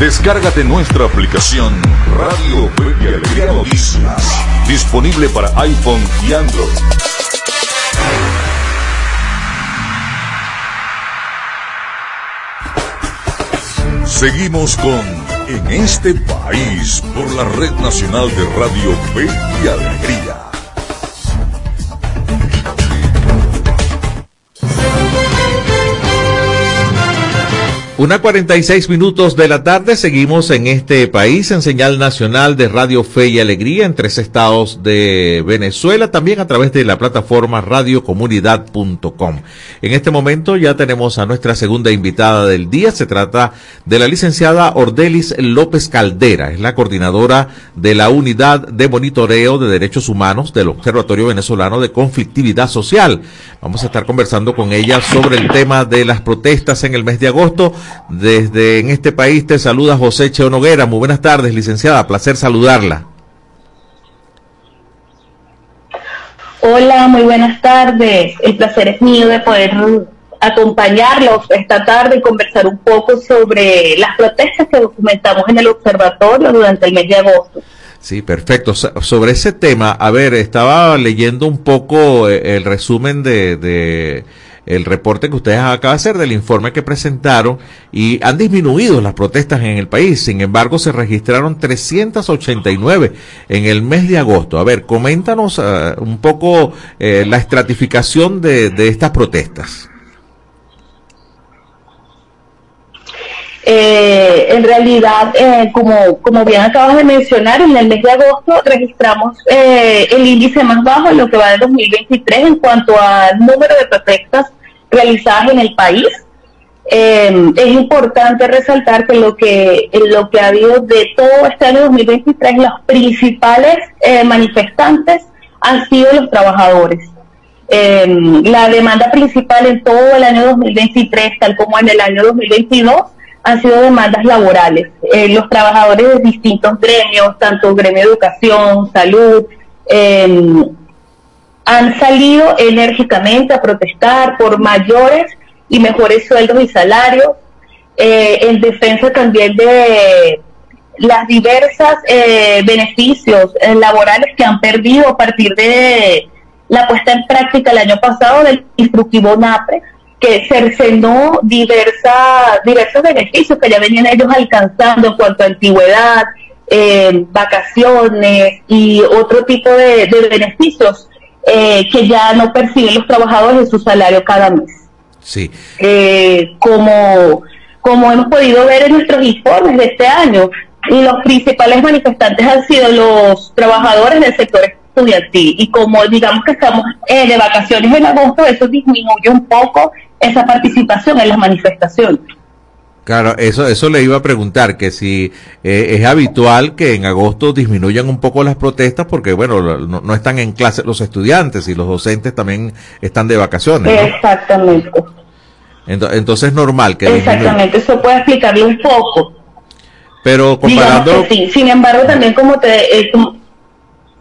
Speaker 4: Descárgate nuestra aplicación Radio Fe y Alegría Noticias, disponible para iPhone y Android. Seguimos con En este país por la Red Nacional de Radio Fe y Alegría.
Speaker 1: Una 46 minutos de la tarde, seguimos en este país en señal nacional de Radio Fe y Alegría en tres estados de Venezuela, también a través de la plataforma radiocomunidad.com. En este momento ya tenemos a nuestra segunda invitada del día, se trata de la licenciada Ordelis López Caldera, es la coordinadora de la Unidad de Monitoreo de Derechos Humanos del Observatorio Venezolano de Conflictividad Social. Vamos a estar conversando con ella sobre el tema de las protestas en el mes de agosto desde en este país te saluda José Cheo Noguera. Muy buenas tardes, licenciada. Placer saludarla.
Speaker 14: Hola, muy buenas tardes. El placer es mío de poder acompañarlos esta tarde y conversar un poco sobre las protestas que documentamos en el observatorio durante el mes de agosto.
Speaker 1: Sí, perfecto. sobre ese tema, a ver, estaba leyendo un poco eh, el resumen de, de el reporte que ustedes acaban de hacer del informe que presentaron y han disminuido las protestas en el país. Sin embargo, se registraron 389 en el mes de agosto. A ver, coméntanos uh, un poco eh, la estratificación de, de estas protestas.
Speaker 14: Eh, en realidad, eh, como, como bien acabas de mencionar, en el mes de agosto registramos eh, el índice más bajo en lo que va de 2023 en cuanto al número de protestas realizadas en el país. Eh, es importante resaltar que lo que lo que ha habido de todo este año 2023, los principales eh, manifestantes han sido los trabajadores. Eh, la demanda principal en todo el año 2023, tal como en el año 2022, han sido demandas laborales. Eh, los trabajadores de distintos gremios, tanto gremio de educación, salud, eh, han salido enérgicamente a protestar por mayores y mejores sueldos y salarios, eh, en defensa también de las diversas eh, beneficios laborales que han perdido a partir de la puesta en práctica el año pasado del instructivo NAPRE, que cercenó diversa, diversos beneficios que ya venían ellos alcanzando en cuanto a antigüedad, eh, vacaciones y otro tipo de, de beneficios eh, que ya no perciben los trabajadores en su salario cada mes.
Speaker 1: Sí.
Speaker 14: Eh, como, como hemos podido ver en nuestros informes de este año, los principales manifestantes han sido los trabajadores del sector estudiantil y como digamos que estamos eh, de vacaciones en agosto, eso disminuye un poco esa participación en las manifestaciones.
Speaker 1: Claro, eso, eso le iba a preguntar, que si eh, es habitual que en agosto disminuyan un poco las protestas, porque bueno, no, no, están en clase los estudiantes y los docentes también están de vacaciones. ¿no?
Speaker 14: Exactamente.
Speaker 1: Entonces, es normal que
Speaker 14: Exactamente, eso puede explicarle un poco.
Speaker 1: Pero comparando...
Speaker 14: Sí. Sin embargo, también como te... Eh, como...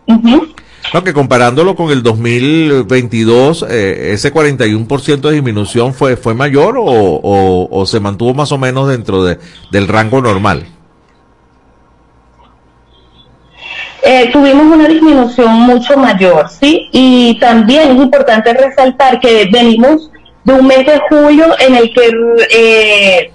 Speaker 14: Uh -huh.
Speaker 1: No, que comparándolo con el 2022, eh, ese 41% de disminución fue, fue mayor o, o, se mantuvo más o menos dentro de, del rango normal.
Speaker 14: Eh, tuvimos una disminución mucho mayor, ¿sí? Y también es importante resaltar que venimos de un mes de julio en el que, eh,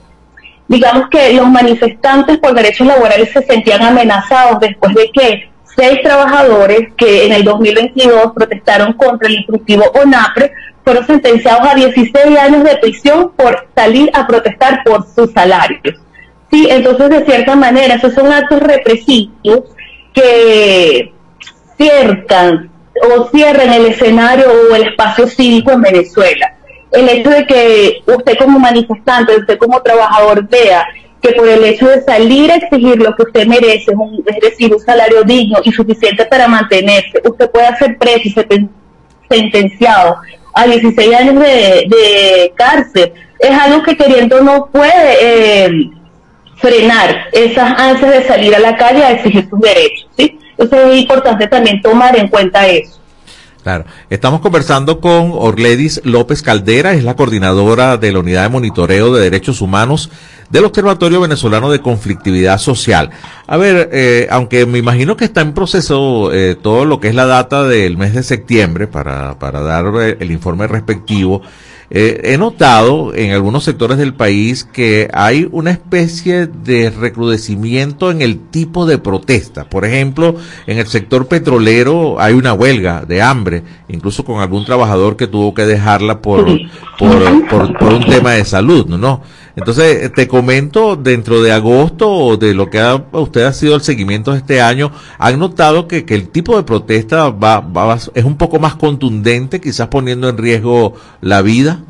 Speaker 14: digamos que los manifestantes por derechos laborales se sentían amenazados después de que seis trabajadores que en el 2022 protestaron contra el instructivo ONAPRE fueron sentenciados a 16 años de prisión por salir a protestar por sus salarios. Sí, entonces de cierta manera esos son actos represivos que ciertan o cierran el escenario o el espacio cívico en Venezuela. El hecho de que usted como manifestante, usted como trabajador vea que por el hecho de salir a exigir lo que usted merece, es decir, un salario digno y suficiente para mantenerse, usted puede ser preso y ser sentenciado a 16 años de, de cárcel. Es algo que queriendo no puede eh, frenar esas ansias de salir a la calle a exigir sus derechos. ¿sí? Entonces es importante también tomar en cuenta eso.
Speaker 1: Claro. Estamos conversando con Orledis López Caldera, es la coordinadora de la Unidad de Monitoreo de Derechos Humanos del Observatorio Venezolano de Conflictividad Social. A ver, eh, aunque me imagino que está en proceso eh, todo lo que es la data del mes de septiembre para, para dar eh, el informe respectivo, eh, he notado en algunos sectores del país que hay una especie de recrudecimiento en el tipo de protesta. Por ejemplo, en el sector petrolero hay una huelga de hambre, incluso con algún trabajador que tuvo que dejarla por, por, por, por un tema de salud, ¿no? Entonces, te comento, dentro de agosto de lo que ha, usted ha sido el seguimiento de este año, ¿han notado que, que el tipo de protesta va, va, es un poco más contundente, quizás poniendo en riesgo la vida?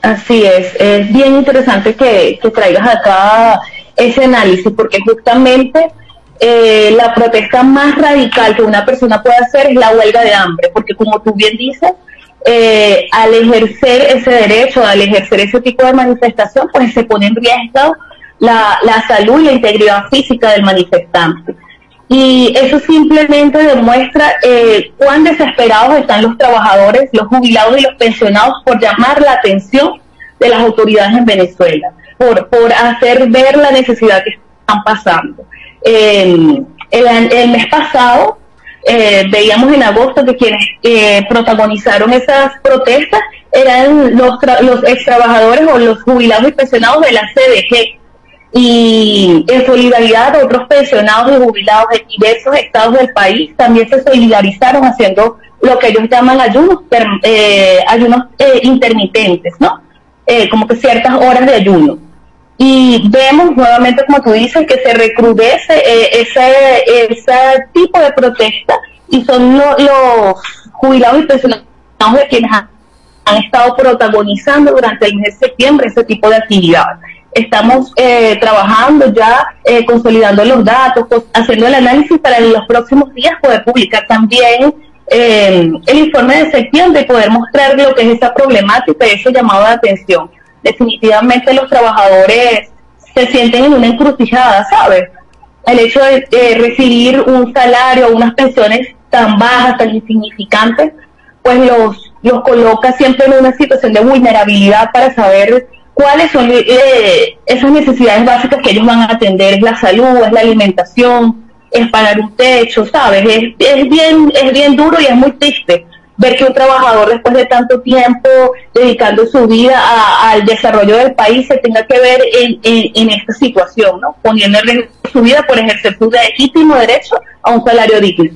Speaker 14: Así es, es bien interesante que, que traigas acá ese análisis, porque justamente eh, la protesta más radical que una persona puede hacer es la huelga de hambre, porque como tú bien dices, eh, al ejercer ese derecho, al ejercer ese tipo de manifestación, pues se pone en riesgo la, la salud y la integridad física del manifestante. Y eso simplemente demuestra eh, cuán desesperados están los trabajadores, los jubilados y los pensionados por llamar la atención de las autoridades en Venezuela, por, por hacer ver la necesidad que están pasando. Eh, el, el mes pasado eh, veíamos en agosto que quienes eh, protagonizaron esas protestas eran los, los ex trabajadores o los jubilados y pensionados de la CDG. Y en solidaridad otros pensionados y jubilados de diversos estados del país también se solidarizaron haciendo lo que ellos llaman ayunos, eh, ayunos eh, intermitentes, ¿no? Eh, como que ciertas horas de ayuno y vemos nuevamente, como tú dices, que se recrudece eh, ese, ese tipo de protesta y son los jubilados y pensionados de quienes han, estado protagonizando durante el mes de septiembre ese tipo de actividades. Estamos eh, trabajando ya, eh, consolidando los datos, haciendo el análisis para en los próximos días poder publicar también eh, el informe de septiembre y poder mostrar lo que es esa problemática y ese llamado de atención definitivamente los trabajadores se sienten en una encrucijada, ¿sabes? El hecho de recibir un salario, unas pensiones tan bajas, tan insignificantes, pues los, los coloca siempre en una situación de vulnerabilidad para saber cuáles son eh, esas necesidades básicas que ellos van a atender. Es la salud, es la alimentación, es pagar un techo, ¿sabes? Es, es, bien, es bien duro y es muy triste ver que un trabajador después de tanto tiempo dedicando su vida al desarrollo del país se tenga que ver en, en, esta situación, ¿no? Poniendo en riesgo su vida por ejercer su legítimo derecho a un salario digno.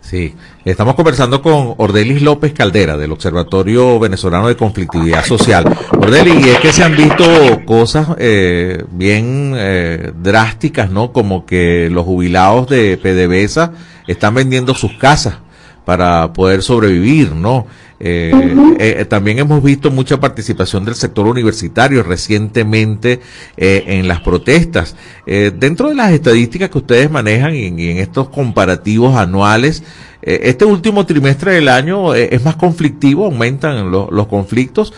Speaker 1: Sí, estamos conversando con Ordelis López Caldera del Observatorio Venezolano de Conflictividad Social. Ordelis, y es que se han visto cosas eh, bien eh, drásticas, ¿no? Como que los jubilados de PDVSA están vendiendo sus casas para poder sobrevivir, ¿no? Eh, eh, también hemos visto mucha participación del sector universitario recientemente eh, en las protestas. dentro de las estadísticas que ustedes manejan y, en estos comparativos anuales, este último trimestre del año es más conflictivo, aumentan los conflictos,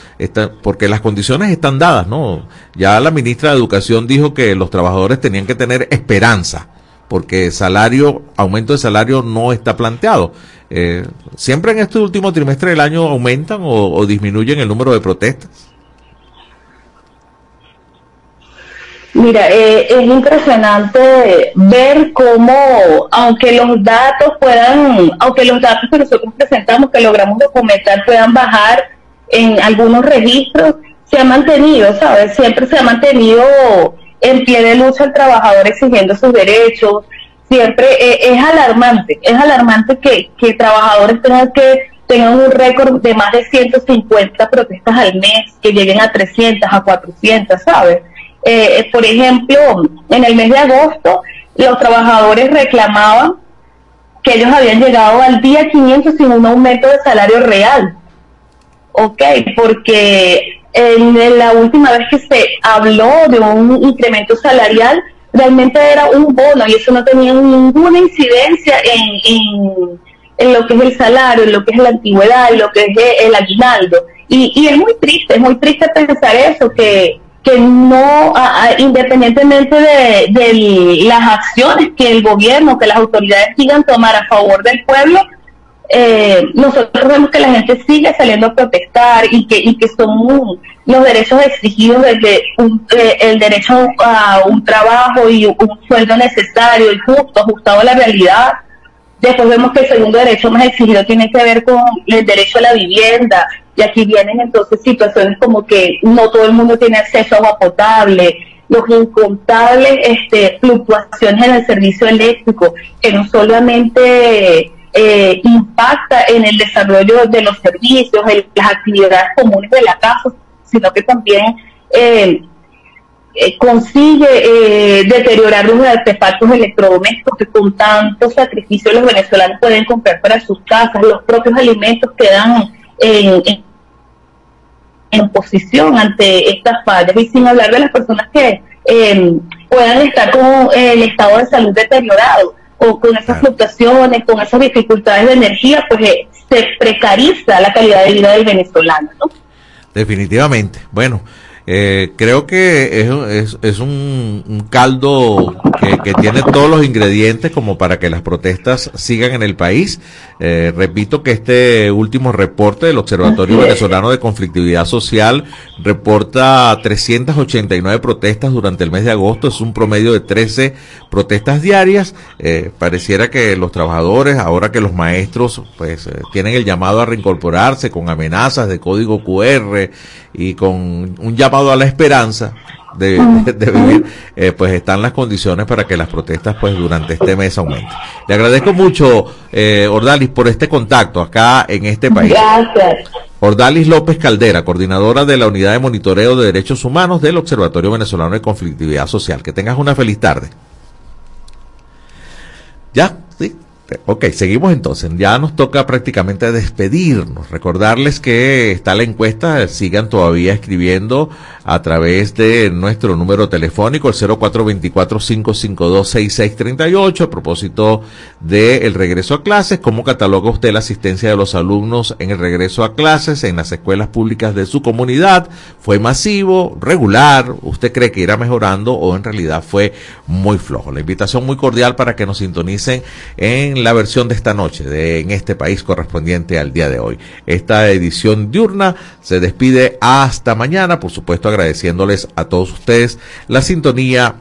Speaker 1: porque las condiciones están dadas, ¿no? Ya la ministra de Educación dijo que los trabajadores tenían que tener esperanza, porque salario, aumento de salario no está planteado. Eh, ¿Siempre en este último trimestre del año aumentan o, disminuyen el número de protestas?
Speaker 14: Mira, eh, es impresionante ver cómo, aunque los datos puedan, aunque los datos que nosotros presentamos, que logramos documentar, puedan bajar en algunos registros, se ha mantenido, ¿sabes? Siempre se ha mantenido en pie de lucha el trabajador exigiendo sus derechos, siempre eh, es alarmante, es alarmante que, que trabajadores tengan que tengan un récord de más de 150 protestas al mes, que lleguen a 300, a 400, ¿sabes? Eh, eh, por ejemplo, en el mes de agosto, los trabajadores reclamaban que ellos habían llegado al día 500 sin un aumento de salario real. Ok, porque en la última vez que se habló de un incremento salarial, realmente era un bono y eso no tenía ninguna incidencia en, en, lo que es el salario, en lo que es la antigüedad, en lo que es el aguinaldo. Y, y es muy triste, es muy triste pensar eso, que, que no, independientemente de, de las acciones que el gobierno, que las autoridades sigan tomar a favor del pueblo, eh, nosotros vemos que la gente sigue saliendo a protestar y que, y que son los derechos exigidos desde un- eh, el derecho a un trabajo y un sueldo necesario y justo, ajustado a la realidad. Después vemos que el segundo derecho más exigido tiene que ver con el derecho a la vivienda. Y aquí vienen entonces situaciones como que no todo el mundo tiene acceso a agua potable, los incontables este, fluctuaciones en el servicio eléctrico, que no solamente eh, impacta en el desarrollo de los servicios, en las actividades comunes de la casa, sino que también eh, eh, consigue eh, deteriorar los artefactos electrodomésticos que con tanto sacrificio los venezolanos pueden comprar para sus casas, los propios alimentos quedan en, en, posición ante estas fallas. Y sin hablar de las personas que eh, puedan estar con el estado de salud deteriorado o con esas fluctuaciones, con esas dificultades de energía, pues eh, se precariza la calidad de vida del venezolano. ¿no?
Speaker 1: Definitivamente. Bueno, eh, creo que es, es, es un, un caldo que, que tiene todos los ingredientes como para que las protestas sigan en el país. Eh, repito que este último reporte del Observatorio. Venezolano de Conflictividad Social reporta 389 protestas durante el mes de agosto. Es un promedio de 13 protestas diarias. Eh, pareciera que los trabajadores, ahora que los maestros pues eh, tienen el llamado a reincorporarse con amenazas de código QR y con un llamado a la esperanza de, de- de vivir, eh, pues están las condiciones para que las protestas pues durante este mes aumenten. Le agradezco mucho, eh, Ordalis, por este contacto acá en este país.
Speaker 14: Gracias.
Speaker 1: Ordalis López Caldera, coordinadora de la Unidad de Monitoreo de Derechos Humanos del Observatorio Venezolano de Conflictividad Social. Que tengas una feliz tarde. ¿Ya? ¿Sí? Ok, seguimos entonces. Ya nos toca prácticamente despedirnos. Recordarles que está la encuesta. Sigan todavía escribiendo a través de nuestro número telefónico, el 0424-552-6638, a propósito del regreso a clases. ¿Cómo cataloga usted la asistencia de los alumnos en el regreso a clases en las escuelas públicas de su comunidad? ¿Fue masivo, regular? ¿Usted cree que irá mejorando o en realidad fue muy flojo? La invitación muy cordial para que nos sintonicen en la versión de esta noche de En este país correspondiente al día de hoy. Esta edición diurna se despide hasta mañana, por supuesto agradeciéndoles a todos ustedes la sintonía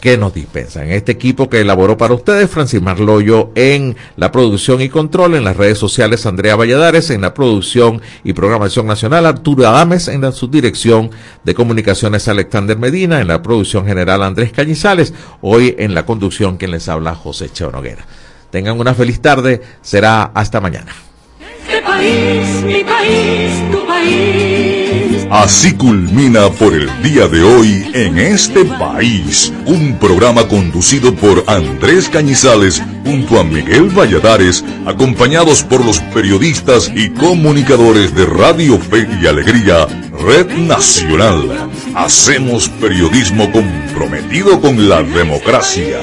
Speaker 1: que nos dispensan. En este equipo que elaboró para ustedes, Francis Marloyo en la producción y control, en las redes sociales Andrea Valladares, en la producción y programación nacional Arturo Adames, en la subdirección de comunicaciones Alexander Medina, en la producción general Andrés Cañizales, hoy en la conducción quien les habla José Cheo Noguera. Tengan una feliz tarde, será hasta mañana.
Speaker 6: Este país, mi país, tu país.
Speaker 4: Así culmina por el día de hoy en este país, un programa conducido por Andrés Cañizales junto a Miguel Valladares, acompañados por los periodistas y comunicadores de Radio Fe y Alegría, Red Nacional. Hacemos periodismo comprometido con la democracia.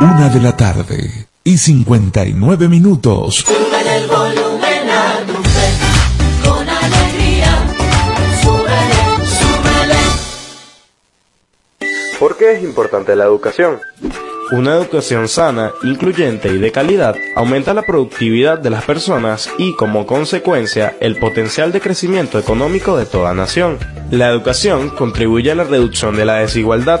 Speaker 5: Una de la tarde y 59 minutos.
Speaker 6: Súbele el volumen a tu fe. Con alegría. Súbele, súbele.
Speaker 15: ¿Por qué es importante la educación? Una educación sana, incluyente y de calidad aumenta la productividad de las personas y, como consecuencia, el potencial de crecimiento económico de toda nación. La educación contribuye a la reducción de la desigualdad,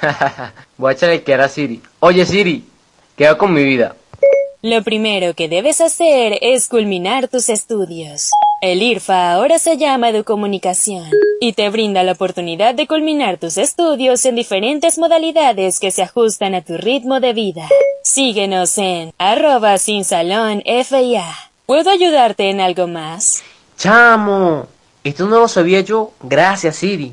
Speaker 16: Voy a echarle que era Siri. Oye Siri, ¿qué hago con mi vida?
Speaker 17: Lo primero que debes hacer es culminar tus estudios. El IRFA ahora se llama Educomunicación y te brinda la oportunidad de culminar tus estudios en diferentes modalidades que se ajustan a tu ritmo de vida. Síguenos en arroba sin salón FIA. ¿Puedo ayudarte en algo más?
Speaker 16: Chamo, esto no lo sabía yo. Gracias Siri.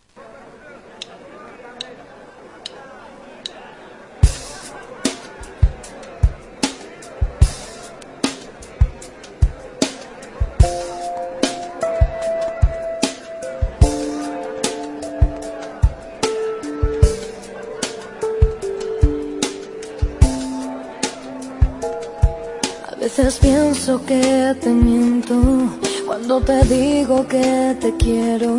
Speaker 18: Cuando te digo que te quiero,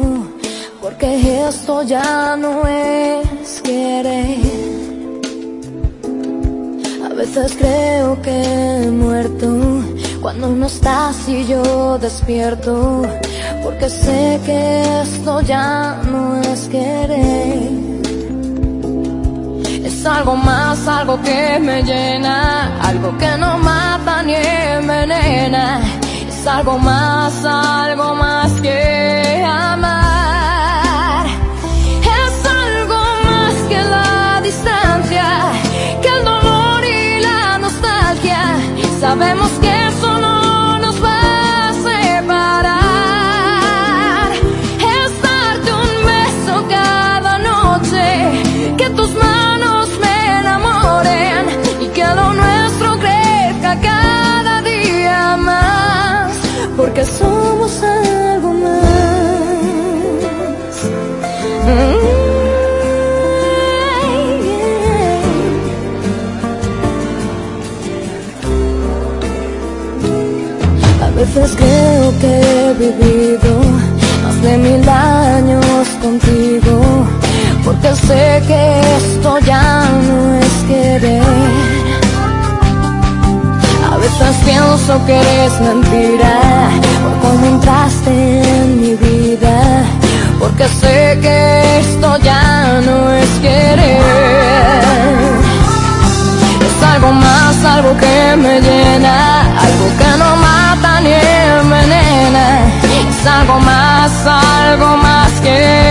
Speaker 18: porque esto ya no es querer. A veces creo que he muerto cuando no estás y yo despierto, porque sé que esto ya no es querer. Es algo más, algo que me llena, algo que no mata ni envenena. Es algo más, algo más que amar. Es algo más que la distancia, que el dolor y la nostalgia. Sabemos que somos algo más. A veces creo que he vivido más de mil años contigo porque sé que esto ya no es querer. A veces pienso que eres mentira que esto ya no es querer. Es algo más, algo que me llena, algo que no mata ni envenena. Es algo más, algo más que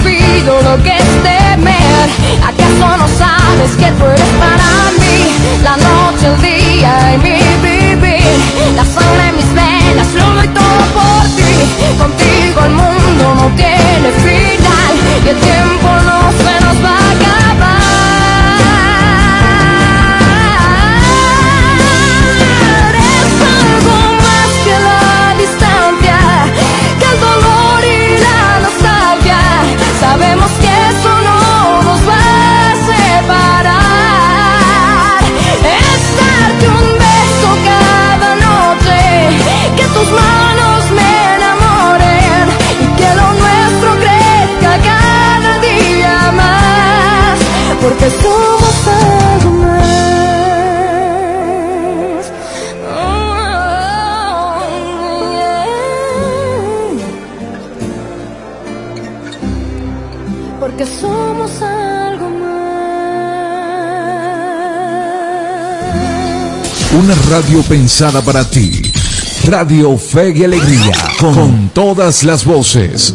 Speaker 18: olvido lo que es temer. ¿Acaso no sabes que tú eres para mí? La noche, el día y mi vivir. La sangre en mis venas, lo doy todo por ti. Contigo el mundo no tiene final y el tiempo no se porque somos algo más. Porque somos algo
Speaker 19: Una radio pensada para ti. Radio Fe y Alegría. Con todas las voces.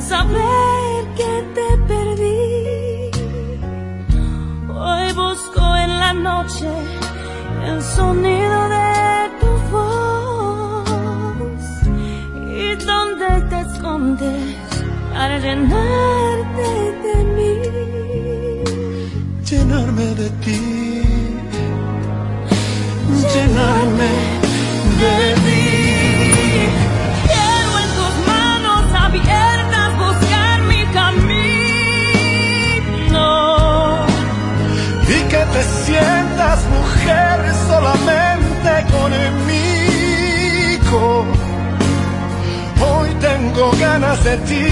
Speaker 18: saber que te perdí. Hoy busco en la noche el sonido de tu voz y donde te escondes para llenarte de mí.
Speaker 19: Llenarme de ti. Llenarme. te sientas mujer solamente conmigo. Hoy tengo ganas de ti